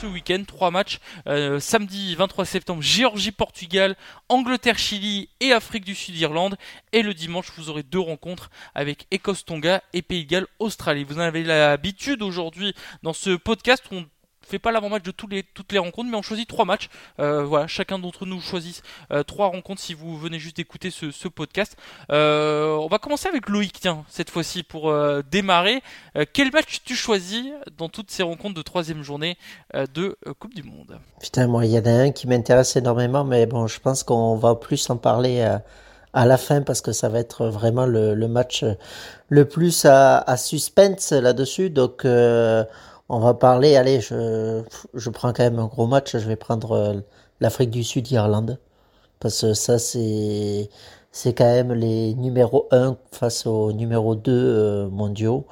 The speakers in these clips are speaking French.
ce week-end. Trois matchs. Euh, samedi 23 septembre, Géorgie-Portugal, Angleterre-Chili et Afrique du Sud-Irlande. Et le dimanche, vous aurez deux rencontres avec Écosse-Tonga et Pays de Galles-Australie. Vous en avez l'habitude aujourd'hui dans ce podcast on fait pas l'avant-match de toutes les rencontres, mais on choisit trois matchs. Euh, voilà, chacun d'entre nous choisit euh, trois rencontres si vous venez juste d'écouter ce, podcast. Euh, on va commencer avec Loïc, tiens, cette fois-ci pour démarrer. quel match tu choisis dans toutes ces rencontres de troisième journée de Coupe du Monde? Putain, moi, il y en a un qui m'intéresse énormément, mais bon, je pense qu'on va plus en parler à la fin parce que ça va être vraiment le, match le plus à, suspense là-dessus. Donc, on va parler, allez, je, je prends quand même un gros match, je vais prendre euh, l'Afrique du Sud, Irlande. Parce que ça, c'est, c'est quand même les numéros 1 face aux numéro 2 euh, mondiaux.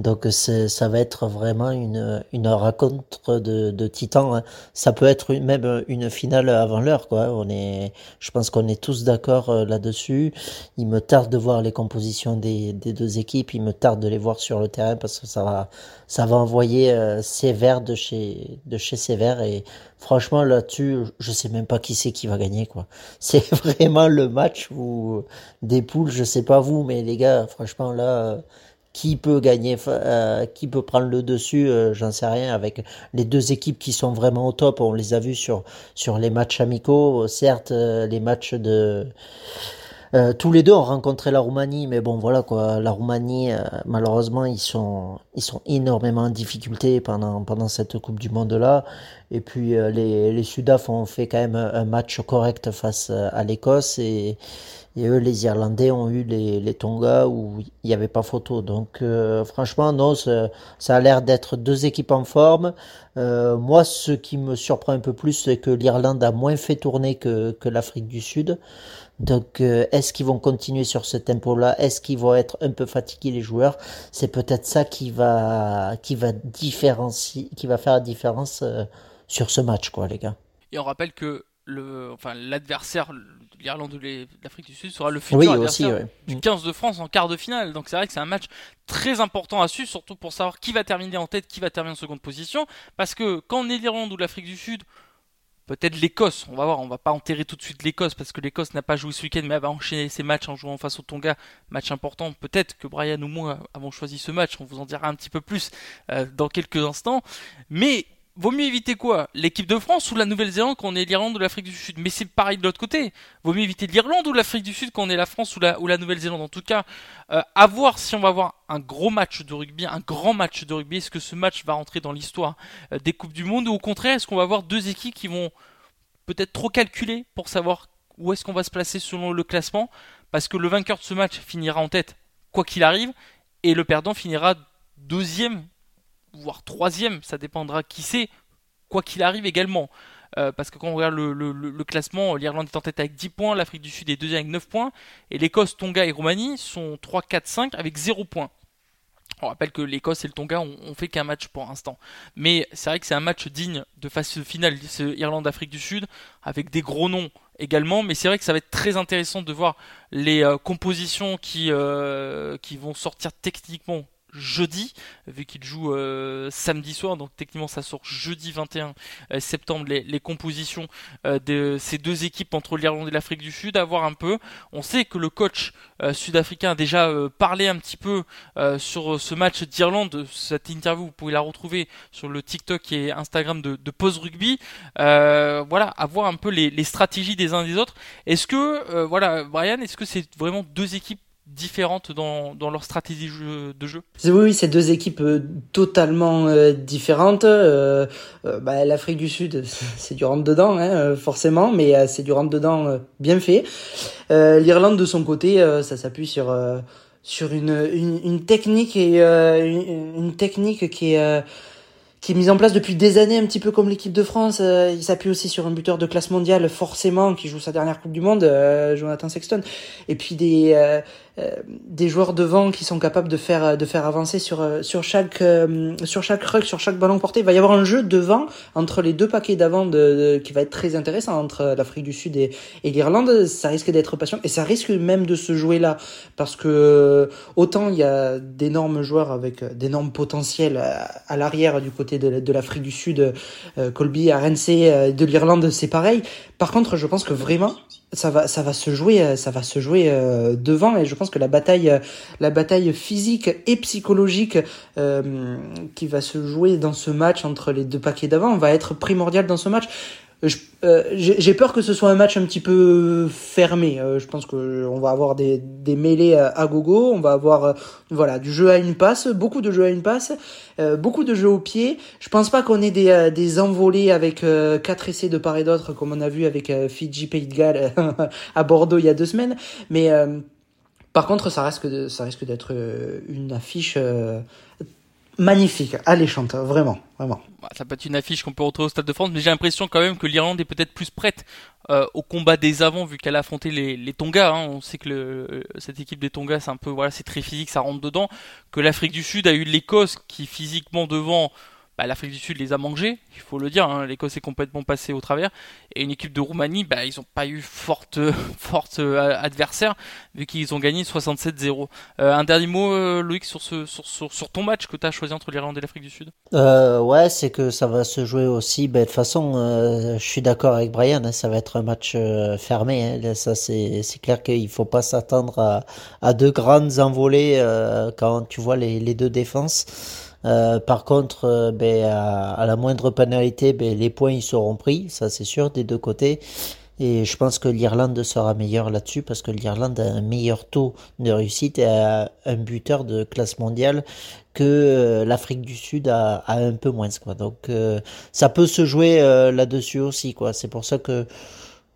Donc ça va être vraiment une, une rencontre de, de titans. Hein. Ça peut être même une finale avant l'heure. Quoi. On est, je pense qu'on est tous d'accord euh, là-dessus. Il me tarde de voir les compositions des, des, deux équipes. Il me tarde de les voir sur le terrain parce que ça va, ça va envoyer euh, Sévère de chez, de chez Sévère. Et franchement, là-dessus, je sais même pas qui c'est qui va gagner. quoi. C'est vraiment le match où des poules, je sais pas vous, mais les gars, franchement, là qui peut gagner, euh, qui peut prendre le dessus, euh, j'en sais rien. Avec les deux équipes qui sont vraiment au top, on les a vus sur sur les matchs amicaux. Certes, euh, les matchs de tous les deux ont rencontré la Roumanie, mais bon voilà quoi. La Roumanie, malheureusement, ils sont ils sont énormément en difficulté pendant pendant cette Coupe du Monde là. Et puis les les Sudaf ont fait quand même un match correct face à l'Écosse et et eux, les Irlandais ont eu les, Tonga où il n'y avait pas photo. Donc euh, franchement, non, ça, a l'air d'être deux équipes en forme. Euh, moi, ce qui me surprend un peu plus, c'est que l'Irlande a moins fait tourner que, que l'Afrique du Sud. Donc, euh, est-ce qu'ils vont continuer sur ce tempo-là? Est-ce qu'ils vont être un peu fatigués les joueurs? C'est peut-être ça qui va qui va différencier, qui va faire la différence sur ce match, quoi, les gars. Et on rappelle que le, enfin, l'adversaire, l'Irlande ou l'Afrique du Sud, sera le futur adversaire du 15 de France en quart de finale. Donc c'est vrai que c'est un match très important à suivre, surtout pour savoir qui va terminer en tête, qui va terminer en seconde position. Parce que quand on est l'Irlande ou l'Afrique du Sud, peut-être l'Écosse, on va voir, on va pas enterrer tout de suite l'Écosse parce que l'Écosse n'a pas joué ce week-end, mais elle va enchaîner ses matchs en jouant face au Tonga, match important. Peut-être que Brian ou moi avons choisi ce match, on vous en dira un petit peu plus euh, dans quelques instants. Mais vaut mieux éviter quoi? L'équipe de France ou la Nouvelle-Zélande quand on est l'Irlande ou l'Afrique du Sud? Mais c'est pareil de l'autre côté. Vaut mieux éviter l'Irlande ou l'Afrique du Sud quand on est la France ou la, ou la Nouvelle-Zélande? En tout cas, euh, voir si on va avoir un gros match de rugby, un grand match de rugby. Est-ce que ce match va rentrer dans l'histoire euh, des Coupes du Monde? Ou au contraire, est-ce qu'on va avoir deux équipes qui vont peut-être trop calculer pour savoir où est-ce qu'on va se placer selon le classement? Parce que le vainqueur de ce match finira en tête quoi qu'il arrive et le perdant finira deuxième voire troisième, ça dépendra qui c'est, quoi qu'il arrive également. Euh, parce que quand on regarde le, classement, l'Irlande est en tête avec 10 points, l'Afrique du Sud est deuxième avec 9 points, et l'Écosse, Tonga et Roumanie sont 3, 4, 5 avec 0 points. On rappelle que l'Écosse et le Tonga ont, fait qu'un match pour l'instant. Mais c'est vrai que c'est un match digne de phase finale, Irlande-Afrique du Sud, avec des gros noms également. Mais c'est vrai que ça va être très intéressant de voir les euh, compositions euh, qui vont sortir techniquement jeudi, vu qu'il joue euh, samedi soir, donc techniquement ça sort jeudi 21 euh, septembre les, compositions euh, de ces deux équipes entre l'Irlande et l'Afrique du Sud, à voir un peu. On sait que le coach sud-africain a déjà parlé un petit peu sur ce match d'Irlande, cette interview vous pouvez la retrouver sur le TikTok et Instagram de, de Pause Rugby. voilà, à voir un peu les, les, stratégies des uns et des autres. Est-ce que, voilà, Brian, est-ce que c'est vraiment deux équipes différentes dans, dans leur stratégie de jeu Oui, c'est deux équipes euh, totalement euh, différentes. Euh, bah, L'Afrique du Sud, c'est du rentre-dedans, hein, forcément, mais c'est du rentre-dedans bien fait. L'Irlande, de son côté, ça s'appuie sur, sur une, une, une, technique et une, une, technique qui est qui est mise en place depuis des années, un petit peu comme l'équipe de France. Euh, il s'appuie aussi sur un buteur de classe mondiale, forcément, qui joue sa dernière Coupe du Monde, euh, Jonathan Sexton. Et puis des, des joueurs devant qui sont capables de faire de faire avancer sur sur chaque sur chaque ruck, sur chaque ballon porté. Il va y avoir un jeu devant entre les deux paquets d'avant de, qui va être très intéressant entre l'Afrique du Sud et, et l'Irlande. Ça risque d'être passionnant et ça risque même de se jouer là parce que autant il y a d'énormes joueurs avec d'énormes potentiels à, l'arrière du côté de, de l'Afrique du Sud, Colby, RNC, de l'Irlande, c'est pareil. Par contre, je pense que vraiment ça va ça va se jouer euh, ça va se jouer euh, devant. Et je pense que la bataille euh, la bataille physique et psychologique qui va se jouer dans ce match entre les deux paquets d'avant va être primordiale dans ce match j'ai peur que ce soit un match un petit peu fermé. Euh, je pense que on va avoir des, des mêlées à, gogo, on va avoir euh, voilà du jeu à une passe, beaucoup de jeux à une passe, beaucoup de jeux au pied. Je pense pas qu'on ait des, des envolées avec quatre essais de part et d'autre comme on a vu avec Fidji Pays de Galles à Bordeaux il y a deux semaines. Mais par contre, ça risque ça risque d'être une affiche magnifique, alléchante, vraiment, vraiment. Bah, ça peut être une affiche qu'on peut retrouver au Stade de France, mais j'ai l'impression quand même que l'Irlande est peut-être plus prête euh, au combat des avants vu qu'elle a affronté les, les Tonga. Hein. On sait que le, cette équipe des Tonga, c'est un peu voilà, c'est très physique, ça rentre dedans. Que l'Afrique du Sud a eu l'Écosse qui physiquement devant bah, l'Afrique du Sud les a mangés, il faut le dire, hein, l'Écosse est complètement passée au travers, et une équipe de Roumanie, bah, ils n'ont pas eu forte, forte euh, adversaire, vu qu'ils ont gagné 67-0. Euh, un dernier mot, euh, Loïc, sur, ton match que tu as choisi entre l'Irlande et l'Afrique du Sud? Ouais, c'est que ça va se jouer aussi, bah, de toute façon, je suis d'accord avec Brian, hein, ça va être un match fermé, hein, ça c'est clair qu'il ne faut pas s'attendre à, deux grandes envolées quand tu vois les deux défenses. Euh, par contre, euh, ben, à, la moindre pénalité, ben, les points ils seront pris, ça c'est sûr, des deux côtés. Et je pense que l'Irlande sera meilleure là-dessus parce que l'Irlande a un meilleur taux de réussite et a un buteur de classe mondiale que euh, l'Afrique du Sud a, un peu moins. Quoi. Donc ça peut se jouer là-dessus aussi. quoi. C'est pour ça que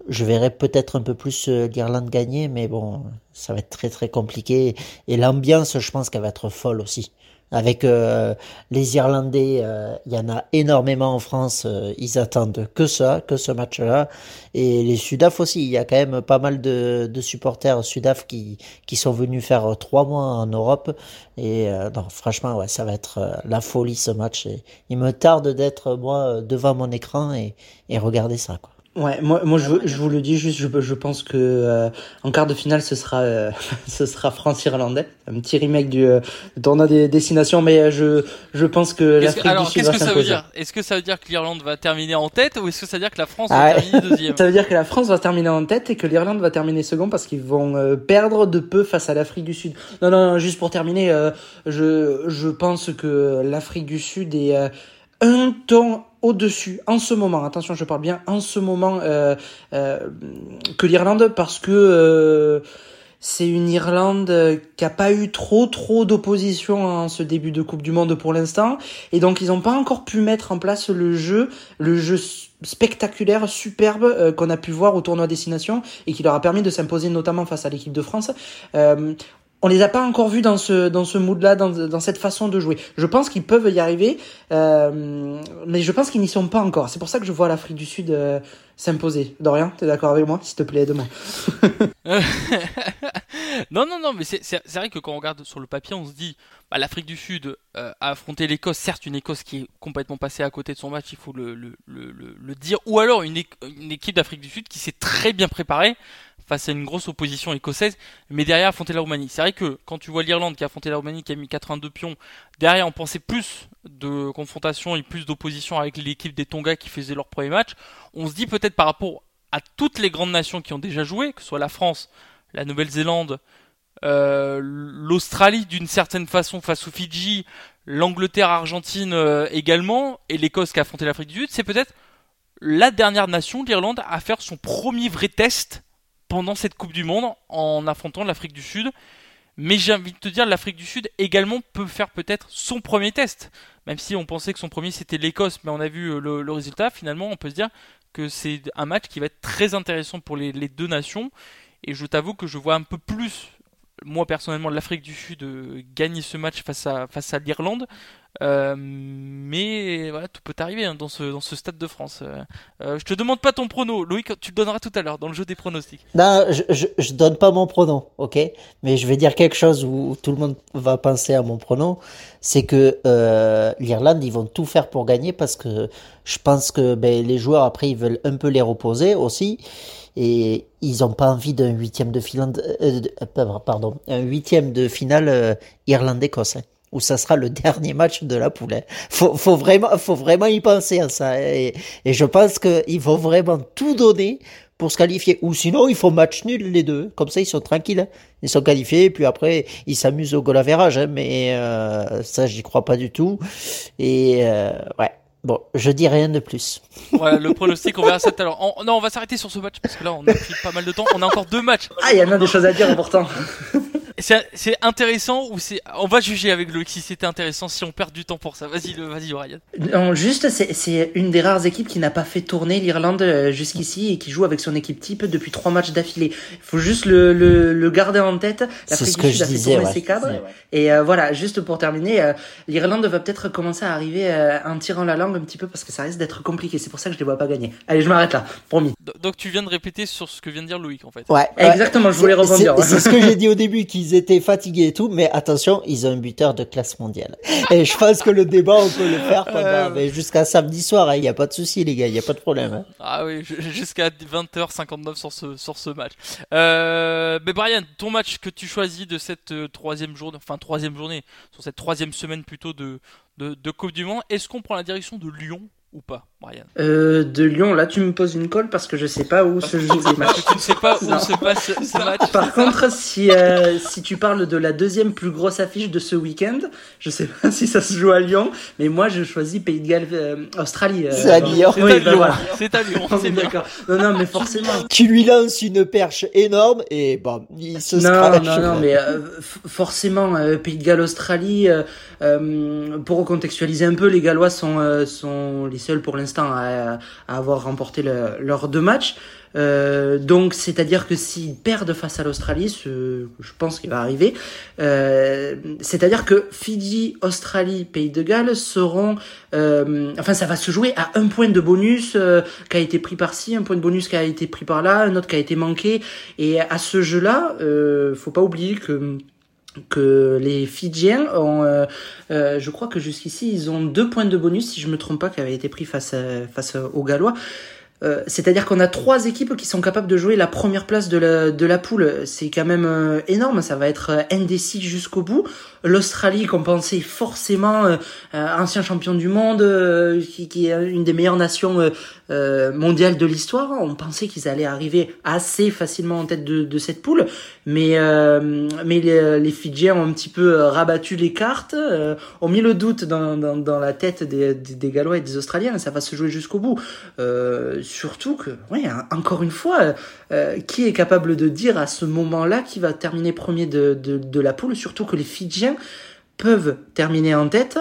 je verrai peut-être un peu plus l'Irlande gagner, mais bon, ça va être très très compliqué. Et l'ambiance, je pense qu'elle va être folle aussi avec euh, les Irlandais, euh, il y en a énormément en France, euh, ils attendent que ça, que ce match-là. Et les Sudaf aussi, il y a quand même pas mal de, supporters Sudaf qui, qui sont venus faire trois mois en Europe. Et non, franchement, ouais, ça va être la folie ce match. Il me tarde d'être moi devant mon écran et, regarder ça. Ouais, moi, moi je, je vous le dis juste, je, je pense que euh, en quart de finale, ce sera, euh, ce sera France-Irlandais, un petit remake du euh, tournoi des destinations, mais je, je pense que l'Afrique du Sud va que ça veut dire? Est-ce que ça veut dire que l'Irlande va terminer en tête, ou est-ce que ça veut dire que la France va ah terminer deuxième? Ça veut dire que la France va terminer en tête et que l'Irlande va terminer second parce qu'ils vont perdre de peu face à l'Afrique du Sud. Non, non, non, juste pour terminer, je, je pense que l'Afrique du Sud est un ton au-dessus en ce moment, attention je parle bien en ce moment euh, euh, que l'Irlande parce que euh, c'est une Irlande qui a pas eu trop trop d'opposition en ce début de Coupe du Monde pour l'instant. Et donc ils n'ont pas encore pu mettre en place le jeu, le jeu spectaculaire, superbe qu'on a pu voir au tournoi destination et qui leur a permis de s'imposer notamment face à l'équipe de France on les a pas encore vus dans ce dans ce mood-là, dans, dans cette façon de jouer. Je pense qu'ils peuvent y arriver, euh, mais je pense qu'ils n'y sont pas encore. C'est pour ça que je vois l'Afrique du Sud euh, s'imposer. Dorian, t'es d'accord avec moi S'il te plaît, aide-moi. non, non, non, mais c'est vrai que quand on regarde sur le papier, on se dit, bah, l'Afrique du Sud euh, a affronté l'Écosse, certes une Écosse qui est complètement passée à côté de son match, il faut le, le, le, le dire, ou alors une, une équipe d'Afrique du Sud qui s'est très bien préparée face à une grosse opposition écossaise, mais derrière affronter la Roumanie. C'est vrai que quand tu vois l'Irlande qui a affronté la Roumanie, qui a mis 82 pions, derrière on pensait plus de confrontation et plus d'opposition avec l'équipe des Tonga qui faisait leur premier match. On se dit peut-être par rapport à toutes les grandes nations qui ont déjà joué, que ce soit la France, la Nouvelle-Zélande, euh, l'Australie d'une certaine façon face aux Fidji, l'Angleterre, Argentine euh, également, et l'Écosse qui a affronté l'Afrique du Sud, c'est peut-être la dernière nation, l'Irlande, à faire son premier vrai test pendant cette Coupe du Monde en affrontant l'Afrique du Sud. Mais j'ai envie de te dire, l'Afrique du Sud également peut faire peut-être son premier test. Même si on pensait que son premier c'était l'Écosse, mais on a vu euh, le, résultat, finalement on peut se dire que c'est un match qui va être très intéressant pour les, deux nations. Et je t'avoue que je vois un peu plus moi personnellement l'Afrique du Sud gagner ce match face à, face à l'Irlande. Euh, mais voilà, tout peut arriver hein, dans, ce, dans ce stade de France. Euh, euh, je te demande pas ton prono, Loïc, tu le donneras tout à l'heure dans le jeu des pronostics. Non, je, je, je, donne pas mon prono, ok? Mais je vais dire quelque chose où tout le monde va penser à mon prono. C'est que l'Irlande, ils vont tout faire pour gagner parce que je pense que ben, les joueurs, après, ils veulent un peu les reposer aussi. Et ils ont pas envie d'un huitième de finale, pardon, un huitième de finale Irlande-Écosse. Hein où ça sera le dernier match de la poule. Faut, faut vraiment, faut vraiment y penser à ça. Et, je pense qu'il faut vraiment tout donner pour se qualifier. Ou sinon, il faut match nul les deux. Comme ça, ils sont tranquilles. Ils sont qualifiés. Puis après, ils s'amusent au goal average. Hein, mais euh, ça, j'y crois pas du tout. Et euh, ouais. Bon, je dis rien de plus. Voilà, le pronostic, on verra ça tout à l'heure. Non, on va s'arrêter sur ce match parce que là, on a pris pas mal de temps. On a encore deux matchs. Ah, il y a même des choses à dire pourtant c'est intéressant ou c'est on va juger avec Loïc si c'était intéressant si on perd du temps pour ça. Vas-y vas-y Ryan. Non, juste c'est une des rares équipes qui n'a pas fait tourner l'Irlande euh, jusqu'ici et qui joue avec son équipe type depuis trois matchs d'affilée. Il faut juste le, le, le, garder en tête. L'Afrique du Sud a fait tourner ses cadres. Et euh, voilà, juste pour terminer, euh, l'Irlande va peut-être commencer à arriver en tirant la langue un petit peu parce que ça risque d'être compliqué. C'est pour ça que je les vois pas gagner. Allez, je m'arrête là, promis. Donc tu viens de répéter sur ce que vient de dire Loïc en fait. Ouais, exactement. Je voulais rebondir. C'est ce que j'ai dit au début qu'ils étaient fatigués et tout, mais attention, ils ont un buteur de classe mondiale. Et je pense que le débat, on peut le faire euh, jusqu'à samedi soir, il hein, n'y a pas de souci, les gars, il n'y a pas de problème. Hein. Ah oui, jusqu'à 20h59 sur ce, sur ce match. Euh, mais Brian, ton match que tu choisis de cette euh, troisième journée, enfin troisième journée, sur cette troisième semaine plutôt de, de, de Coupe du Monde, est-ce qu'on prend la direction de Lyon ou pas, Brian? Euh, De Lyon, là tu me poses une colle parce que je sais pas où se joue les matchs. tu ne sais pas où se passe ce match. Par contre, si, euh, si tu parles de la deuxième plus grosse affiche de ce week-end, je sais pas si ça se joue à Lyon, mais moi je choisis Pays de Galles, euh, Australie. c'est à Lyon. C'est à, Lyon. C'est à Lyon. C'est d'accord. Non, non, mais forcément. Tu lui lances une perche énorme et bon, il se Non, non, non, mais forcément, Pays de Galles, Australie, pour recontextualiser un peu, les Gallois sont, sont les seuls pour l'instant à, avoir remporté leurs deux matchs. Euh, donc, c'est-à-dire que s'ils perdent face à l'Australie, ce, je pense qu'il va arriver, euh, c'est-à-dire que Fidji, Australie, Pays de Galles seront, euh, enfin, ça va se jouer à un point de bonus qui a été pris par-ci, un point de bonus qui a été pris par-là, un autre qui a été manqué, et à ce jeu-là, faut pas oublier que que les Fidjiens ont, euh, euh, je crois que jusqu'ici ils ont deux points de bonus si je me trompe pas qui avaient été pris face face aux Gallois. Euh, c'est-à-dire qu'on a trois équipes qui sont capables de jouer la première place de la, de la poule. C'est quand même énorme, ça va être indécis jusqu'au bout. L'Australie, qu'on pensait forcément ancien champion du monde, qui, qui, est une des meilleures nations euh, mondial de l'histoire. On pensait qu'ils allaient arriver assez facilement en tête de, cette poule, mais euh, mais les, Fidjiens ont un petit peu euh, rabattu les cartes, euh, ont mis le doute dans, dans, la tête des, des, Gallois et des Australiens. Ça va se jouer jusqu'au bout. surtout que, ouais, encore une fois, qui est capable de dire à ce moment-là qui va terminer premier de, de, de la poule, surtout que les Fidjiens peuvent terminer en tête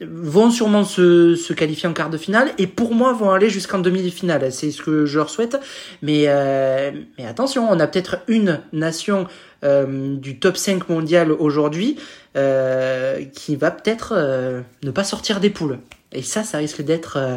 vont sûrement se, qualifier en quart de finale et pour moi vont aller jusqu'en demi-finale. C'est ce que je leur souhaite. Mais, euh, mais attention, on a peut-être une nation euh, du top 5 mondial aujourd'hui euh, qui va peut-être euh, ne pas sortir des poules. Et ça, ça risque d'être euh,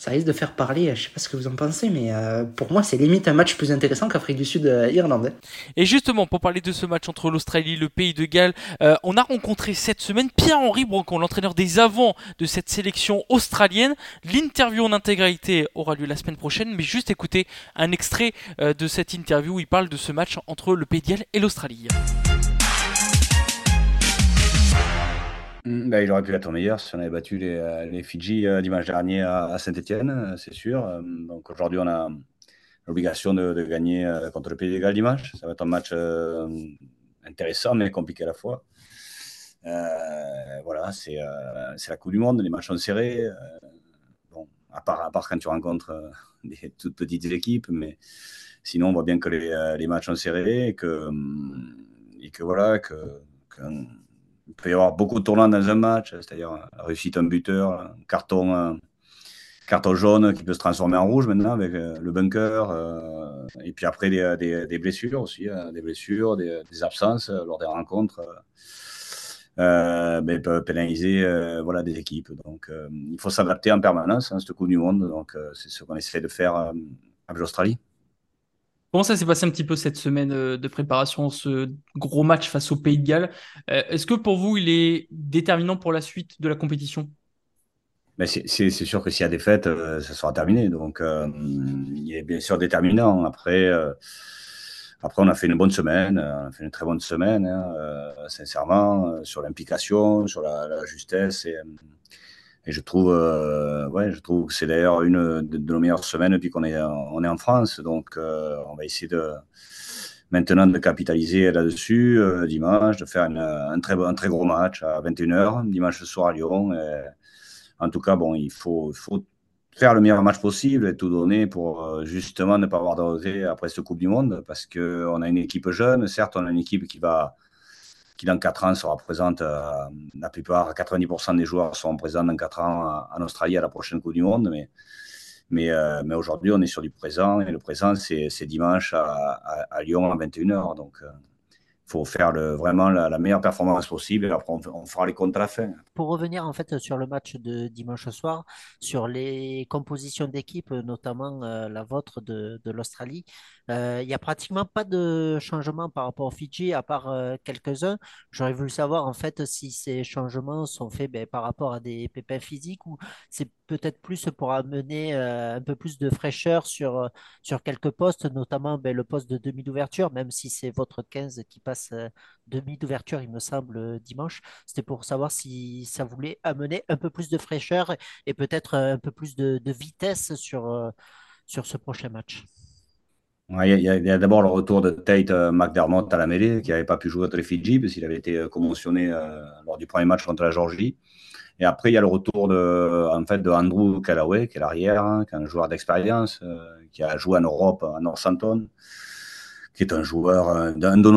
ça risque de faire parler. Je sais pas ce que vous en pensez, mais euh, pour moi, c'est limite un match plus intéressant qu'Afrique du Sud-Irlande. Euh, et justement, pour parler de ce match entre l'Australie et le Pays de Galles, euh, on a rencontré cette semaine Pierre-Henri Broncon, l'entraîneur des avants de cette sélection australienne. L'interview en intégralité aura lieu la semaine prochaine, mais juste écoutez un extrait de cette interview où il parle de ce match entre le Pays de Galles et l'Australie. Mmh, bah, il aurait pu être meilleur si on avait battu les, euh, Fidji euh, dimanche dernier à, Saint-Etienne, euh, c'est sûr. Donc aujourd'hui, on a l'obligation de, gagner contre le Pays de Galles dimanche. Ça va être un match intéressant mais compliqué à la fois. voilà, c'est la Coupe du Monde, les matchs sont serrés. bon, à part, quand tu rencontres des toutes petites équipes, mais sinon, on voit bien que les, matchs sont serrés et que, et que voilà, que, que il peut y avoir beaucoup de tournants dans un match, c'est-à-dire réussite un buteur, carton, carton jaune qui peut se transformer en rouge maintenant avec le bunker. et puis après, des, blessures aussi, hein, des blessures, des, absences lors des rencontres. Ben, peuvent pénaliser voilà, des équipes. Donc, il faut s'adapter en permanence à hein, cette Coupe du Monde. Donc, c'est ce qu'on essaie de faire avec l'Australie. Comment ça s'est passé un petit peu cette semaine euh, de préparation, ce gros match face au Pays de Galles? Euh, Est-ce que pour vous, il est déterminant pour la suite de la compétition? C'est sûr que s'il y a des fêtes, euh, ça sera terminé. Donc, il est bien sûr déterminant. Après, après, on a fait une bonne semaine, on a fait une très bonne semaine, hein, sincèrement, sur l'implication, sur la, la, justesse. Et, et je trouve, euh, ouais, je trouve que c'est d'ailleurs une de, nos meilleures semaines depuis qu'on est, on est en France. Donc, euh, on va essayer de maintenant de capitaliser là-dessus euh, dimanche, de faire un, très, un très gros match à 21h, dimanche soir à Lyon. en tout cas, bon, il faut, faire le meilleur match possible et tout donner pour justement ne pas avoir de après cette Coupe du Monde parce qu'on a une équipe jeune. Certes, on a une équipe qui va qui dans 4 ans sera présente, euh, la plupart, 90% des joueurs seront présents dans 4 ans en Australie à la prochaine Coupe du Monde. Mais, euh, mais aujourd'hui, on est sur du présent et le présent, c'est dimanche à, Lyon à 21h. Donc, euh, faut faire vraiment la, meilleure performance possible et après on, fera les comptes à la fin. Pour revenir en fait sur le match de dimanche soir, sur les compositions d'équipe, notamment euh, la vôtre de, l'Australie, euh, il n'y a pratiquement pas de changement par rapport au Fidji, à part euh, quelques-uns. J'aurais voulu savoir en fait si ces changements sont faits ben, par rapport à des pépins physiques ou c'est peut-être plus pour amener un peu plus de fraîcheur sur, sur quelques postes, notamment ben, le poste de demi d'ouverture, même si c'est votre 15 qui passe euh, demi d'ouverture, il me semble, euh, dimanche. C'était pour savoir si ça voulait amener un peu plus de fraîcheur et peut-être euh, un peu plus de, vitesse sur, sur ce prochain match. Il y a, d'abord le retour de Tate McDermott à la mêlée, qui n'avait pas pu jouer contre les Fidji, parce qu'il avait été commotionné lors du premier match contre la Georgie. Et après, il y a le retour de, en fait, de Andrew Callaway, qui est l'arrière, hein, qui est un joueur d'expérience, qui a joué en Europe, à Northampton qui est un joueur, euh, d'un de,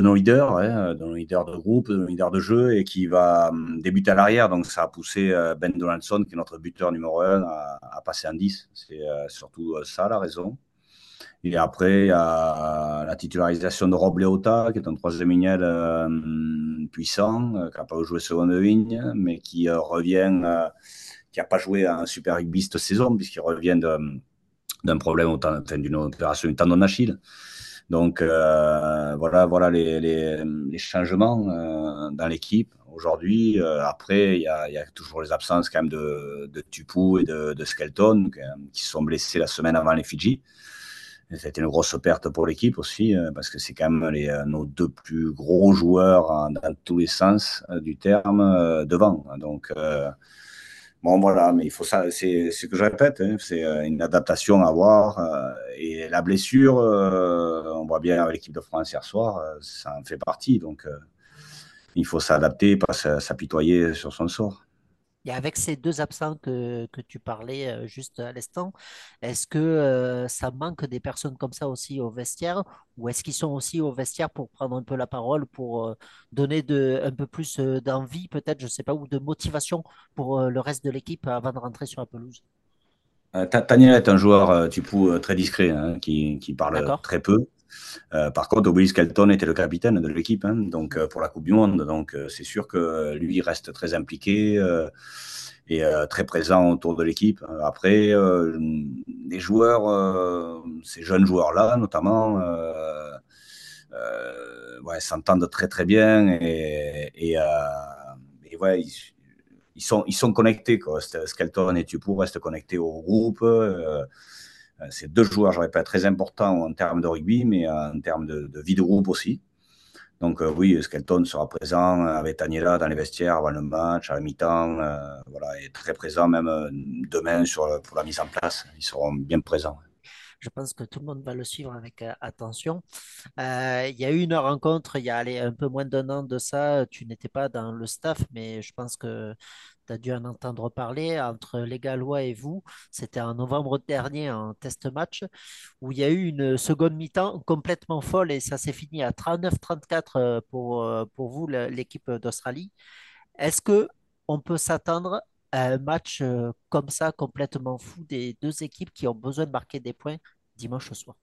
nos leaders, hein, de nos leaders de groupe, de nos leaders de jeu, et qui va hum, débuter à l'arrière. Donc ça a poussé euh, Ben Donaldson, qui est notre buteur numéro 1, à, passer en 10. C'est euh, surtout ça la raison. Et après, il y a la titularisation de Rob Leota, qui est un troisième mignel puissant, qui n'a pas joué seconde ligne, mais qui revient, qui n'a pas joué un Super Rugby cette saison, puisqu'il revient d'un problème, enfin, d'une opération du tendon d'Achille. Donc euh, voilà, voilà les, changements euh, dans l'équipe aujourd'hui. Euh, après, il y a, toujours les absences quand même de, Tupu et de Skelton qui sont blessés la semaine avant les Fidji. C'était une grosse perte pour l'équipe aussi, parce que c'est quand même les, nos deux plus gros joueurs dans tous les sens du terme devant. Donc, Bon, voilà, mais il faut ça, c'est ce que je répète, hein, c'est euh, une adaptation à avoir. Euh, et la blessure, euh, on voit bien avec l'équipe de France hier soir, ça en fait partie. Donc, il faut s'adapter, pas s'apitoyer sur son sort. Et avec ces deux absents que, que tu parlais euh, juste à l'instant, est-ce que euh, ça manque des personnes comme ça aussi au vestiaire? Ou est-ce qu'ils sont aussi au vestiaire pour prendre un peu la parole, pour euh, donner de, un peu plus d'envie peut-être, je ne sais pas, ou de motivation pour le reste de l'équipe avant de rentrer sur la pelouse? Taniel est un joueur, tu peux, très discret, hein, qui, qui, parle très peu. Euh, par contre, Willis Kelton était le capitaine de l'équipe hein, donc, euh, pour la Coupe du Monde. Donc, euh, c'est sûr que lui reste très impliqué et très présent autour de l'équipe. Après, les joueurs, ces jeunes joueurs-là, notamment, s'entendent très très bien et, ils, sont, connectés. Skelton et Tupou restent connectés au groupe. Euh, c'est deux joueurs, je répète, très importants en termes de rugby, mais en termes de, vie de groupe aussi. Donc euh, oui, Skelton sera présent avec Taniela dans les vestiaires avant le match, à la mi-temps, euh, voilà, et très présent même demain sur, pour la mise en place. Ils seront bien présents. Je pense que tout le monde va le suivre avec attention. il y a eu une rencontre il y a un peu moins d'un an de ça. Tu n'étais pas dans le staff, mais je pense que tu as dû en entendre parler entre les Gallois et vous. C'était en novembre dernier, en test match, où il y a eu une seconde mi-temps complètement folle et ça s'est fini à 39-34 euh, pour, euh, pour vous, l'équipe d'Australie. Est-ce que on peut s'attendre à un match comme ça, complètement fou, des deux équipes qui ont besoin de marquer des points dimanche soir?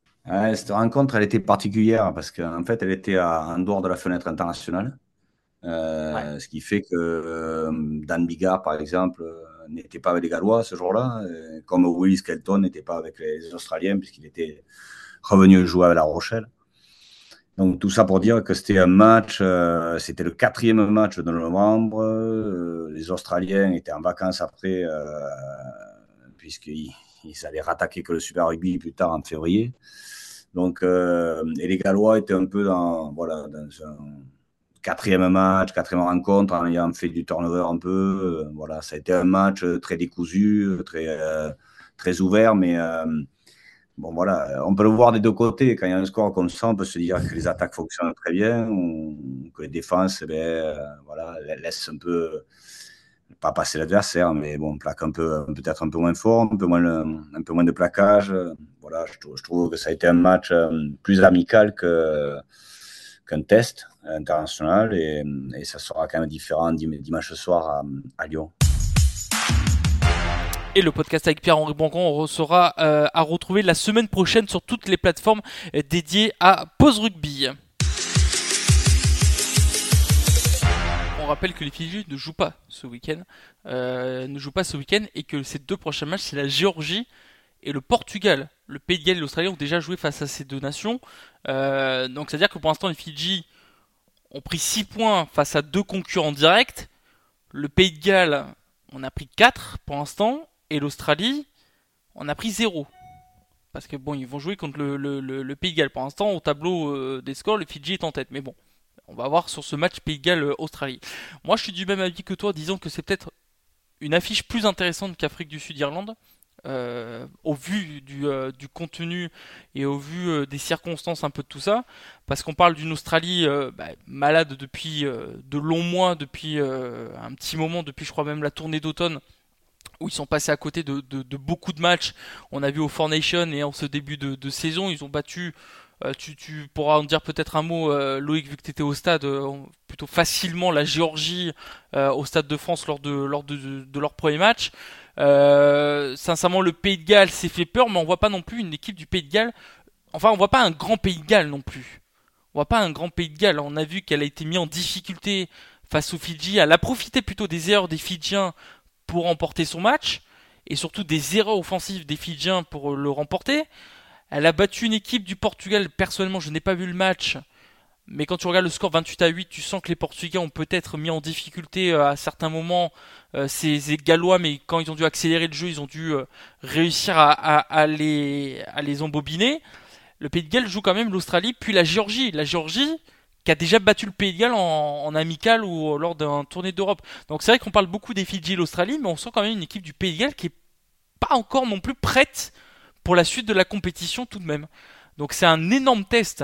cette rencontre, elle était particulière parce qu'en fait, elle était en dehors de la fenêtre internationale. Ce qui fait que Dan Bigard, par exemple, n'était pas avec les Gallois ce jour-là, comme Willis Kelton n'était pas avec les Australiens puisqu'il était revenu jouer à La Rochelle. Donc tout ça pour dire que c'était un match, euh, c'était le quatrième match de novembre. Euh, les Australiens étaient en vacances après, euh, puisqu'ils ils allaient rattaquer que le Super Rugby plus tard en février. Donc, et les Gallois étaient un peu dans, voilà, dans un quatrième match, quatrième rencontre, en ayant fait du turnover un peu. voilà, ça a été un match très décousu, très, très ouvert, mais bon voilà, on peut le voir des deux côtés. Quand il y a un score comme ça, on peut se dire que les attaques fonctionnent très bien que les défenses, eh ben, euh, voilà, laissent un peu pas passer l'adversaire, mais bon, plaque un peu, peut-être un peu moins fort, un peu moins, un peu moins de plaquage. Voilà, je, trouve que ça a été un match euh, plus amical que qu'un test international et, ça sera quand même différent dimanche soir à Lyon et le podcast avec Pierre-Henri Boncon sera euh, à retrouver la semaine prochaine sur toutes les plateformes euh, dédiées à Pause Rugby. On rappelle que les Fidji ne jouent pas ce week-end, euh, ne jouent pas ce week-end et que ces deux prochains matchs c'est la Géorgie et le Portugal. Le Pays de Galles et l'Australie ont déjà joué face à ces deux nations, donc c'est à dire que pour l'instant les Fidji ont pris 6 points face à deux concurrents directs. Le Pays de Galles on a pris 4 pour l'instant et l'Australie, on a pris 0. Parce que bon, ils vont jouer contre le, Pays de Galles. Pour l'instant, au tableau euh, des scores, le Fidji est en tête. Mais bon, on va voir sur ce match Pays de Galles-Australie. Moi, je suis du même avis que toi, disons que c'est peut-être une affiche plus intéressante qu'Afrique du Sud-Irlande. Euh, au vu euh, du, contenu et au vu des circonstances un peu de tout ça, parce qu'on parle d'une Australie bah, malade depuis de longs mois, depuis un petit moment, depuis je crois même la tournée d'automne, où ils sont passés à côté de, beaucoup de matchs. On a vu au Four Nation et en ce début de, saison, ils ont battu. Euh, tu, pourras en dire peut-être un mot, euh, Loïc, vu que tu étais au stade, euh, plutôt facilement la Géorgie au Stade de France lors de, lors de, leur premier match. sincèrement, le Pays de Galles s'est fait peur, mais on voit pas non plus une équipe du Pays de Galles. Enfin, on voit pas un grand Pays de Galles non plus. On voit pas un grand Pays de Galles. On a vu qu'elle a été mise en difficulté face aux Fidji. Elle a profité plutôt des erreurs des Fidjiens pour remporter son match, et surtout des erreurs offensives des Fidjiens pour le remporter. Elle a battu une équipe du Portugal, personnellement je n'ai pas vu le match, mais quand tu regardes le score 28 à 8, tu sens que les Portugais ont peut-être mis en difficulté euh, à certains moments euh, ces, Gallois, mais quand ils ont dû accélérer le jeu, ils ont dû euh, réussir à, les, embobiner. Le Pays de Galles joue quand même l'Australie, puis la Géorgie. La Géorgie, qui a déjà battu le Pays de Galles en, amical ou lors d'un tournée d'Europe. Donc c'est vrai qu'on parle beaucoup des Fidji et l'Australie, mais on sent quand même une équipe du Pays de Galles qui est pas encore non plus prête pour la suite de la compétition tout de même. Donc c'est un énorme test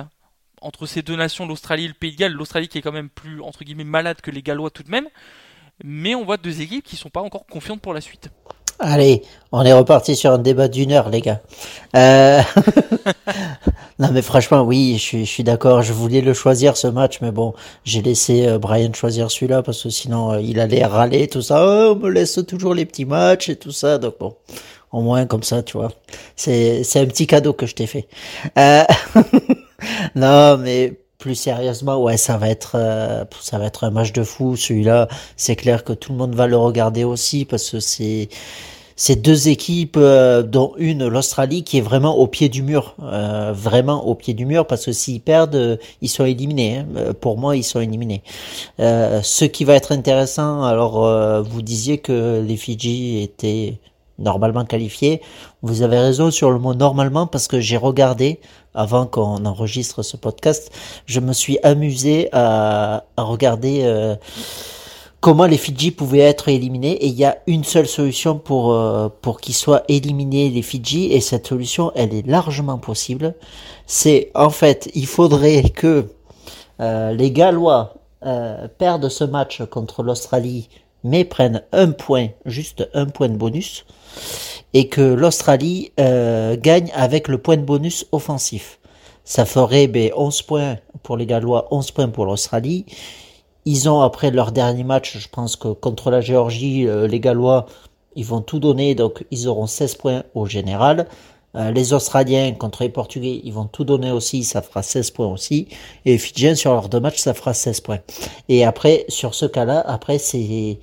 entre ces deux nations, l'Australie et le Pays de Galles. L'Australie qui est quand même plus entre guillemets malade que les Gallois tout de même, mais on voit deux équipes qui sont pas encore confiantes pour la suite. Allez, on est reparti sur un débat d'une heure, les gars. Euh, non, mais franchement, oui, je suis, d'accord. Je voulais le choisir ce match, mais bon, j'ai laissé euh, Brian choisir celui-là parce que sinon, euh, il allait râler tout ça. Oh, on me laisse toujours les petits matchs et tout ça. Donc bon, au moins comme ça, tu vois. C'est c'est un petit cadeau que je t'ai fait. non, mais plus sérieusement, ouais, ça va être ça va être un match de fou. Celui-là, c'est clair que tout le monde va le regarder aussi parce que c'est ces deux équipes, euh, dont une, l'Australie, qui est vraiment au pied du mur, euh, vraiment au pied du mur, parce que s'ils perdent, euh, ils sont éliminés. Hein. Pour moi, ils sont éliminés. ce qui va être intéressant, alors vous disiez que les Fidji étaient normalement qualifiés. Vous avez raison sur le mot normalement parce que j'ai regardé avant qu'on enregistre ce podcast, je me suis amusé à, regarder comment les Fidji pouvaient être éliminés et il y a une seule solution pour euh, pour qu'ils soient éliminés les Fidji et cette solution elle est largement possible. C'est en fait il faudrait que euh, les Gallois euh, perdent ce match contre l'Australie mais prennent un point juste un point de bonus et que l'Australie gagne avec le point de bonus offensif. Ça ferait ben, 11 points pour les Gallois, 11 points pour l'Australie ils ont après leur dernier match, je pense que contre la Géorgie, les Gallois, ils vont tout donner, donc ils auront 16 points au général. Euh, les Australiens contre les Portugais, ils vont tout donner aussi, ça fera 16 points aussi. Et les Fidjiens sur leurs deux matchs, ça fera 16 points. Et après, sur ce cas-là, après, c'est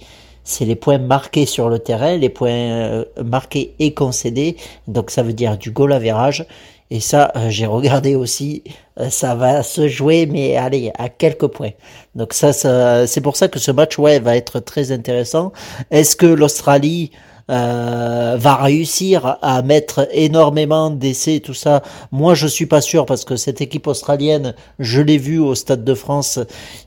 c'est les points marqués sur le terrain, les points euh, marqués et concédés. Donc ça veut dire du goal average. Et ça, euh, j'ai regardé aussi, ça va se jouer, mais allez, à quelques points. Donc ça, ça c'est pour ça que ce match, ouais, va être très intéressant. Est-ce que l'Australie euh, va réussir à mettre énormément d'essais et tout ça. Moi, je suis pas sûr parce que cette équipe australienne, je l'ai vue au Stade de France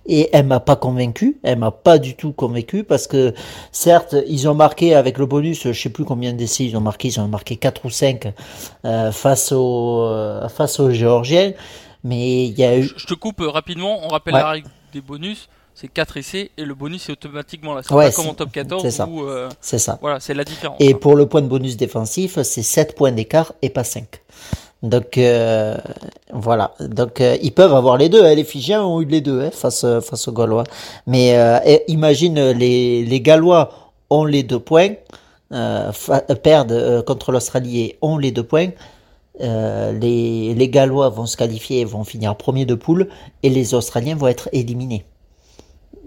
et elle m'a pas convaincu. Elle m'a pas du tout convaincu parce que certes, ils ont marqué avec le bonus, je sais plus combien d'essais ils ont marqué, ils ont marqué 4 ou 5 euh, face aux euh, face aux Géorgiens. Mais il y a eu. Je te coupe rapidement. On rappelle la règle des bonus c'est 4 essais et le bonus est automatiquement là. C'est pas comme en top 14 c'est ça. Euh, c'est ça. Voilà, c'est la différence. Et pour le point de bonus défensif, c'est 7 points d'écart et pas 5. Donc euh, voilà, donc euh, ils peuvent avoir les deux. Hein. Les Fidjiens ont eu les deux hein, face face aux Gallois. Mais imagine les les Gallois ont les deux points, perdent contre l'Australie et ont les deux points. les, les Gallois vont se qualifier et vont finir premier de poule et les Australiens vont être éliminés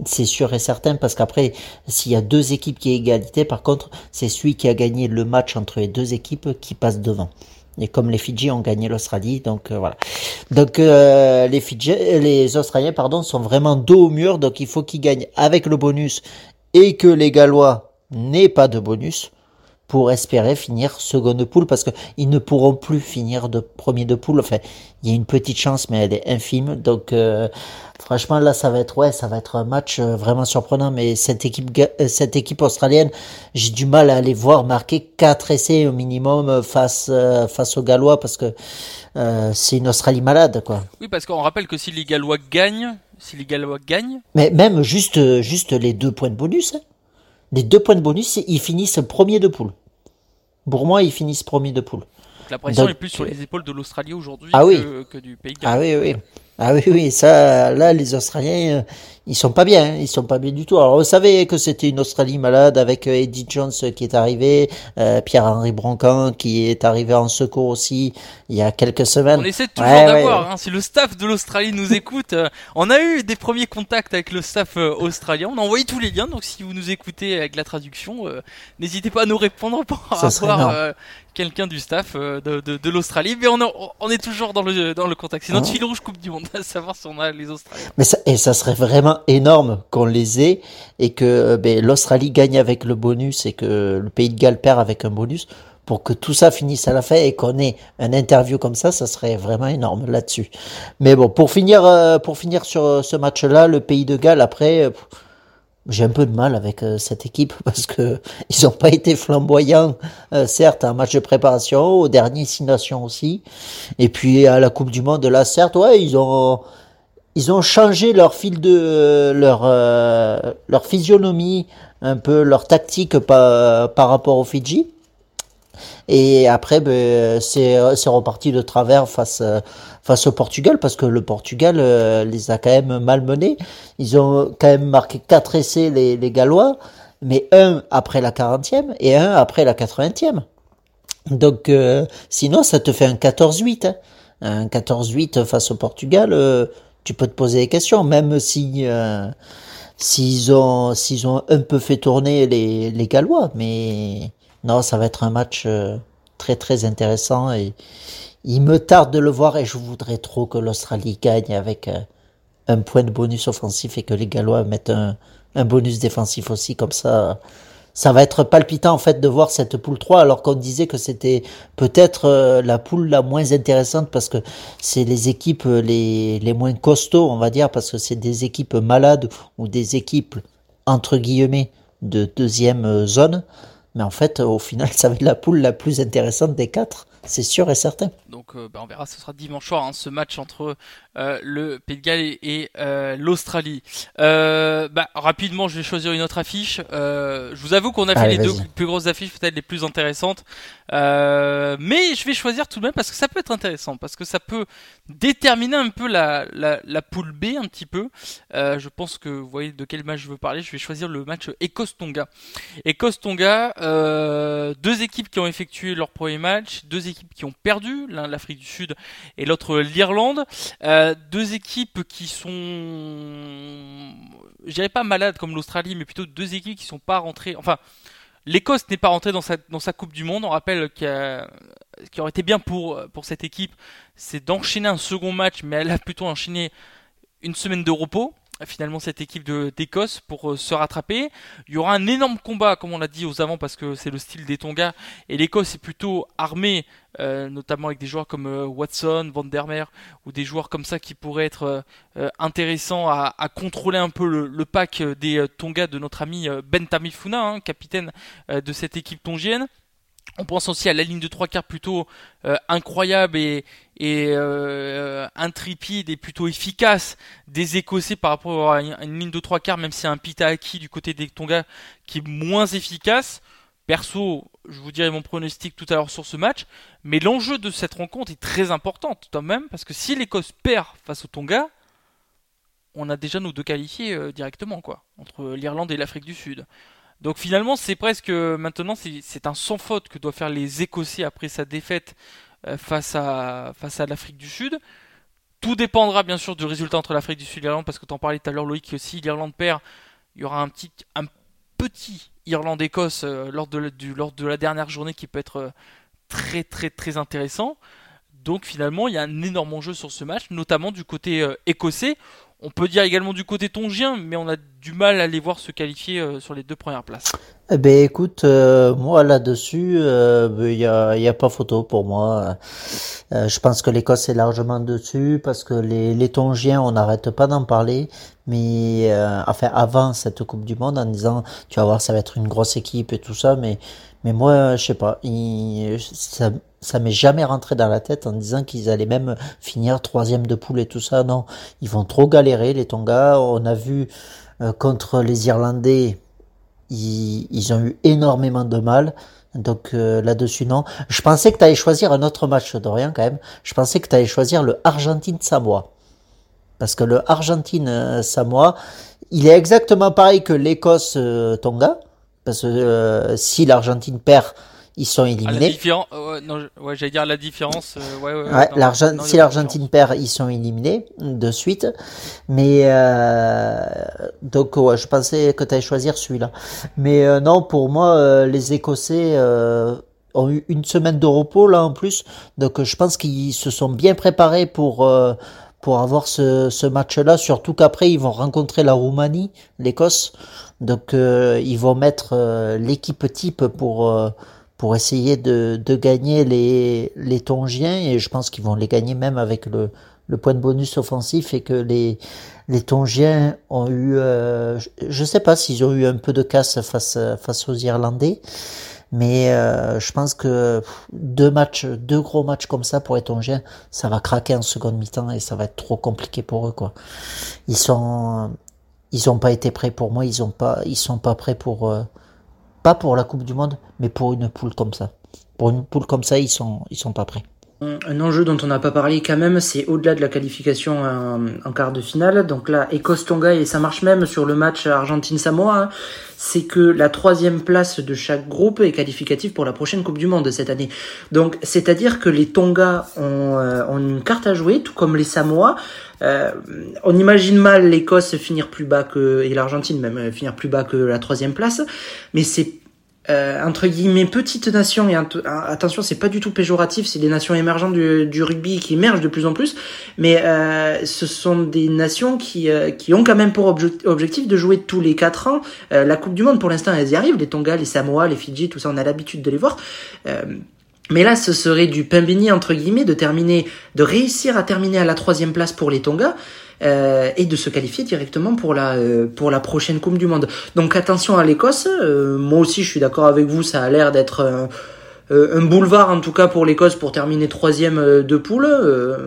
c'est sûr et certain parce qu'après, s'il y a deux équipes qui est égalité, par contre, c'est celui qui a gagné le match entre les deux équipes qui passe devant. Et comme les Fidji ont gagné l'Australie, donc euh, voilà. Donc euh, les Fidji, les Australiens, pardon, sont vraiment dos au mur, donc il faut qu'ils gagnent avec le bonus et que les Gallois n'aient pas de bonus pour espérer finir seconde poule parce que ils ne pourront plus finir de premier de poule. Enfin, il y a une petite chance, mais elle est infime. Donc, euh, franchement, là, ça va être ouais, ça va être un match euh, vraiment surprenant. Mais cette équipe, euh, cette équipe australienne, j'ai du mal à les voir marquer quatre essais au minimum face face aux Gallois parce que c'est une Australie malade, quoi. Oui, parce qu'on rappelle que si les Gallois gagnent, si les Gallois gagnent, mais même juste juste les deux points de bonus. Hein. Les deux points de bonus, ils finissent premier de poule. Pour moi, ils finissent premier de poule. la pression est plus sur les épaules de l'Australie aujourd'hui ah que, du Pays de Ah oui, oui. Ah oui, oui, ça, là, les Australiens, euh, ils sont pas bien, hein. ils sont pas bien du tout. Alors, vous savez que c'était une Australie malade avec euh, Eddie Jones qui est arrivé, euh, Pierre-Henri Broncan qui est arrivé en secours aussi il y a quelques semaines. On essaie toujours d'avoir, hein, si le staff de l'Australie nous écoute, on a eu des premiers contacts avec le staff australien, on a envoyé tous les liens, donc si vous nous écoutez avec la traduction, n'hésitez pas à nous répondre pour avoir quelqu'un du staff de, de, de l'Australie, mais on, on, est toujours dans le, dans le contact. C'est notre fil rouge Coupe du Monde. savoir si on a les Australiens. Mais ça, et ça serait vraiment énorme qu'on les ait et que euh, ben, l'Australie gagne avec le bonus et que le Pays de Galles perd avec un bonus pour que tout ça finisse à la fin et qu'on ait un interview comme ça, ça serait vraiment énorme là-dessus. Mais bon, pour finir, euh, pour finir sur euh, ce match-là, le Pays de Galles après. J'ai un peu de mal avec cette équipe parce que ils n'ont pas été flamboyants, certes, un match de préparation, au dernier Six Nations aussi, et puis à la Coupe du Monde là, certes, ouais, ils ont ils ont changé leur fil de leur euh, leur physionomie, un peu leur tactique par, par rapport au Fidji. Et après, ben, c'est reparti de travers face face au Portugal parce que le Portugal euh, les a quand même malmenés. Ils ont quand même marqué quatre essais les, les Gallois, mais un après la 40e et un après la 80e. Donc euh, sinon ça te fait un 14-8. Hein. Un 14-8 face au Portugal, tu peux te poser des questions, même si euh, s'ils ont s'ils ont un peu fait tourner les, les Gallois, mais non, ça va être un match euh, très très intéressant et il me tarde de le voir et je voudrais trop que l'Australie gagne avec euh, un point de bonus offensif et que les Gallois mettent un, bonus défensif aussi. Comme ça ça va être palpitant en fait de voir cette poule 3 alors qu'on disait que c'était peut-être euh, la poule la moins intéressante parce que c'est les équipes euh, les, les moins costauds on va dire parce que c'est des équipes malades ou des équipes entre guillemets de deuxième zone Mais en fait, au final, ça va être la poule la plus intéressante des quatre. C'est sûr et certain. Donc euh, bah, on verra, ce sera dimanche soir, hein, ce match entre euh, le Pays de Galles et, euh, l'Australie. Bah, rapidement, je vais choisir une autre affiche. je vous avoue qu'on a fait les deux plus grosses affiches, peut-être les plus intéressantes. mais je vais choisir tout de même parce que ça peut être intéressant, parce que ça peut déterminer un peu la, la, la poule B un petit peu. je pense que vous voyez de quel match je veux parler. Je vais choisir le match Écosse-Tonga. Écosse-Tonga, deux équipes qui ont effectué leur premier match, deux équipes qui ont perdu, l'un l'Afrique du Sud et l'autre l'Irlande. Euh, deux équipes qui sont, je dirais pas malades comme l'Australie, mais plutôt deux équipes qui sont pas rentrées. Enfin, l'Écosse n'est pas rentrée dans sa, Coupe du Monde. On rappelle qu'il qui aurait été bien pour, pour cette équipe, c'est d'enchaîner un second match, mais elle a plutôt enchaîné une semaine de repos finalement cette équipe d'Écosse pour euh, se rattraper. Il y aura un énorme combat, comme on l'a dit aux avant, parce que c'est le style des Tonga. Et l'Écosse est plutôt armée, euh, notamment avec des joueurs comme euh, Watson, Van der Meer, ou des joueurs comme ça qui pourraient être intéressants à, contrôler un peu le, pack des Tonga de notre ami Ben Tamifuna, hein, capitaine de cette équipe tongienne. On pense aussi à la ligne de trois quarts plutôt euh, incroyable et, euh, intrépide et plutôt efficace des Écossais par rapport à une, ligne de trois quarts, même si un Pitaaki du côté des Tonga qui est moins efficace. Perso, je vous dirai mon pronostic tout à l'heure sur ce match, mais l'enjeu de cette rencontre est très important tout de même, parce que si l'Écosse perd face au Tonga, on a déjà nos deux qualifiés euh, directement, quoi, entre l'Irlande et l'Afrique du Sud. Donc finalement, c'est presque maintenant, c'est un sans faute que doivent faire les Écossais après sa défaite euh, face à, face à l'Afrique du Sud. Tout dépendra bien sûr du résultat entre l'Afrique du Sud et l'Irlande, parce que tu en parlais tout à l'heure, Loïc, que si l'Irlande perd, il y aura un petit, un petit Irlande-Écosse euh, lors, de, lors de la dernière journée qui peut être euh, très très très intéressant. Donc finalement, il y a un énorme enjeu sur ce match, notamment du côté écossais. On peut dire également du côté tongien, mais on a du mal à les voir se qualifier euh, sur les deux premières places. Eh ben écoute, euh, moi là-dessus, euh, ben, il n'y y, a, pas photo pour moi. je pense que l'Écosse est largement dessus parce que les, les Tongiens, on n'arrête pas d'en parler. Mais enfin avant cette Coupe du Monde, en disant, tu vas voir, ça va être une grosse équipe et tout ça, mais mais moi, je sais pas, ça, ça m'est jamais rentré dans la tête en disant qu'ils allaient même finir troisième de poule et tout ça. Non, ils vont trop galérer les Tonga. On a vu euh, contre les Irlandais, ils, ont eu énormément de mal. Donc euh, là-dessus, non. Je pensais que tu allais choisir un autre match, Dorian, quand même. Je pensais que tu allais choisir le Argentine-Samoa. Parce que le Argentine-Samoa, il est exactement pareil que l'Écosse-Tonga. Parce que euh, si l'Argentine perd, ils sont éliminés. Ah, non, ouais, j'allais dire la différence. Euh, ouais, ouais, ouais si l'Argentine perd, ils sont éliminés de suite. Mais euh, donc, ouais, je pensais que tu allais choisir celui-là. Mais euh, non, pour moi, euh, les Écossais ont eu une semaine de repos là en plus. Donc, je pense qu'ils se sont bien préparés pour pour avoir ce, ce match-là. Surtout qu'après, ils vont rencontrer la Roumanie, l'Écosse. Donc, ils vont mettre l'équipe type pour pour essayer de, de gagner les, les Tongiens et je pense qu'ils vont les gagner même avec le, le point de bonus offensif et que les, les Tongiens ont eu, euh, je ne sais pas s'ils ont eu un peu de casse face, face aux Irlandais, mais euh, je pense que deux matchs, deux gros matchs comme ça pour les Tongiens, ça va craquer en seconde mi-temps et ça va être trop compliqué pour eux quoi. Ils sont, ils ont pas été prêts pour moi, ils ont pas, ils sont pas prêts pour euh, pas pour la Coupe du Monde, mais pour une poule comme ça. Pour une poule comme ça, ils sont, ils sont pas prêts. Un enjeu dont on n'a pas parlé quand même, c'est au-delà de la qualification en, quart de finale. Donc là, Écosse-Tonga, et ça marche même sur le match Argentine-Samoa, hein, c'est que la troisième place de chaque groupe est qualificative pour la prochaine Coupe du Monde cette année. Donc c'est-à-dire que les Tonga ont, euh, une carte à jouer, tout comme les Samoa. Euh, on imagine mal l'Écosse finir plus bas que et l'Argentine même euh, finir plus bas que la troisième place, mais c'est euh, entre guillemets petites nations et attention c'est pas du tout péjoratif c'est des nations émergentes du, rugby qui émergent de plus en plus mais euh, ce sont des nations qui euh, qui ont quand même pour objectif de jouer tous les quatre ans euh, la Coupe du Monde. Pour l'instant elles y arrivent les Tonga les Samoa les Fidji tout ça on a l'habitude de les voir Mais là, ce serait du pain béni entre guillemets de terminer, de réussir à terminer à la troisième place pour les Tonga. Euh, et de se qualifier directement pour la euh, pour la prochaine Coupe du Monde. Donc attention à l'Écosse. Euh, moi aussi, je suis d'accord avec vous. Ça a l'air d'être un boulevard en tout cas pour l'Écosse pour terminer troisième de poule.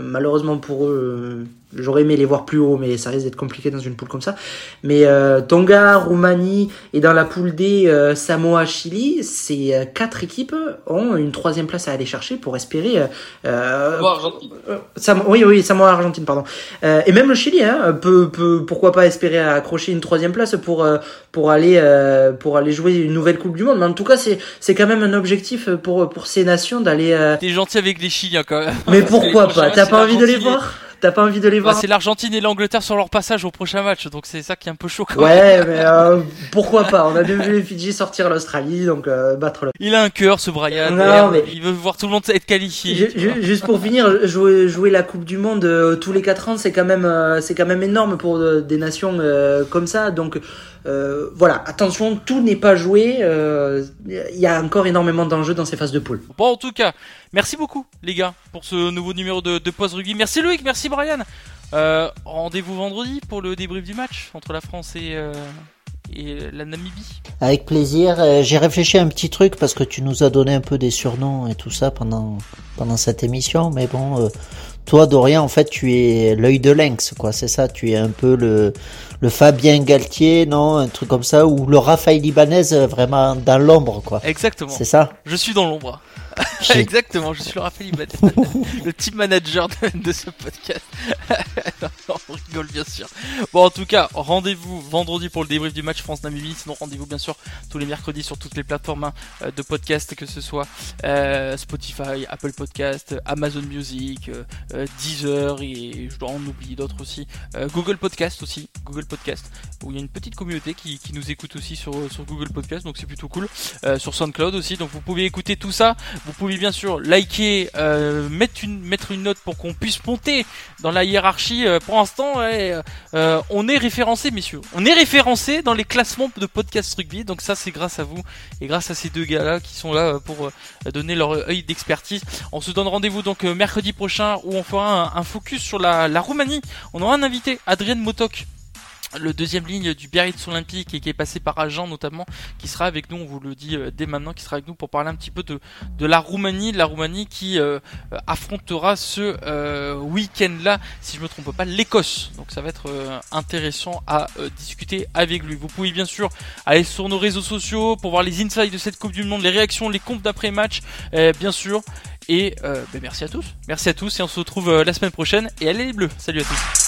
malheureusement pour eux, J'aurais aimé les voir plus haut, mais ça risque d'être compliqué dans une poule comme ça. Mais euh, Tonga, Roumanie et dans la poule D, euh, Samoa, Chili, ces euh, quatre équipes ont une troisième place à aller chercher pour espérer. Euh, Argentine. oui, oui, Samoa, Argentine, pardon. et même le Chili, hein, peut, peut, pourquoi pas espérer accrocher une troisième place pour pour aller pour aller jouer une nouvelle Coupe du Monde. Mais en tout cas, c'est c'est quand même un objectif pour pour ces nations d'aller. T'es gentil avec les Chiliens quand même. Mais pourquoi pas? T'as pas envie de les voir? T'as pas envie de les voir bah, C'est l'Argentine et l'Angleterre sur leur passage au prochain match, donc c'est ça qui est un peu chaud. ouais, mais euh, pourquoi pas On a bien vu les Fidji sortir l'Australie, donc euh, battre le. Il a un cœur, ce Brian. Non, mais... Il veut voir tout le monde être qualifié. juste pour finir, jouer, jouer la Coupe du Monde euh, tous les 4 ans, c'est quand même, c'est quand même énorme pour des nations comme ça. Donc voilà, attention, tout n'est pas joué. Il y a encore énormément d'enjeux dans ces phases de poule. Bon, en tout cas, Merci beaucoup, les gars, pour ce nouveau numéro de, de Post Rugby. Merci Loïc, merci Brian. Euh, rendez-vous vendredi pour le débrief du match entre la France et, euh, et la Namibie. Avec plaisir. Euh, j'ai réfléchi à un petit truc parce que tu nous as donné un peu des surnoms et tout ça pendant, pendant cette émission. Mais bon, toi, Dorian, en fait, tu es l'œil de lynx, quoi. C'est ça. Tu es un peu le, le Fabien Galtier, non, un truc comme ça, ou le Raphaël Ibanez vraiment dans l'ombre, quoi. Exactement. C'est ça? Je suis dans l'ombre. Exactement, je suis le Raphaël Ibanez, le team manager de, ce podcast. on rigole bien sûr. Bon, en tout cas, rendez-vous vendredi pour le débrief du match France-Namibie. Sinon, rendez-vous bien sûr tous les mercredis sur toutes les plateformes hein, euh, de podcast, que ce soit euh, Spotify, Apple Podcast, Amazon Music, euh, Deezer et je dois en oublier d'autres aussi. Google Podcast aussi, Google Podcast, où il y a une petite communauté qui, nous écoute aussi sur, sur Google Podcast, donc c'est plutôt cool. sur SoundCloud aussi, donc vous pouvez écouter tout ça. Vous pouvez bien sûr liker, mettre, une, mettre une note pour qu'on puisse monter dans la hiérarchie. pour l'instant, on est référencé, messieurs. On est référencé dans les classements de podcast rugby, donc ça c'est grâce à vous et grâce à ces deux gars-là qui sont là pour donner leur œil d'expertise. On se donne rendez-vous donc mercredi prochain où on fera un, focus sur la, la Roumanie. On aura un invité, Adrien Motok le deuxième ligne du Biarritz Olympique et qui est passé par Agen notamment, qui sera avec nous, on vous le dit euh, dès maintenant, qui sera avec nous pour parler un petit peu de, la Roumanie, la Roumanie qui euh, affrontera ce euh, week-end-là, si je me trompe pas, l'Écosse. Donc ça va être intéressant à discuter avec lui. Vous pouvez bien sûr aller sur nos réseaux sociaux pour voir les insights de cette Coupe du Monde, les réactions, les comptes d'après-match, bien sûr. Et ben, merci à tous, merci à tous et on se retrouve la semaine prochaine. Et allez les bleus, salut à tous.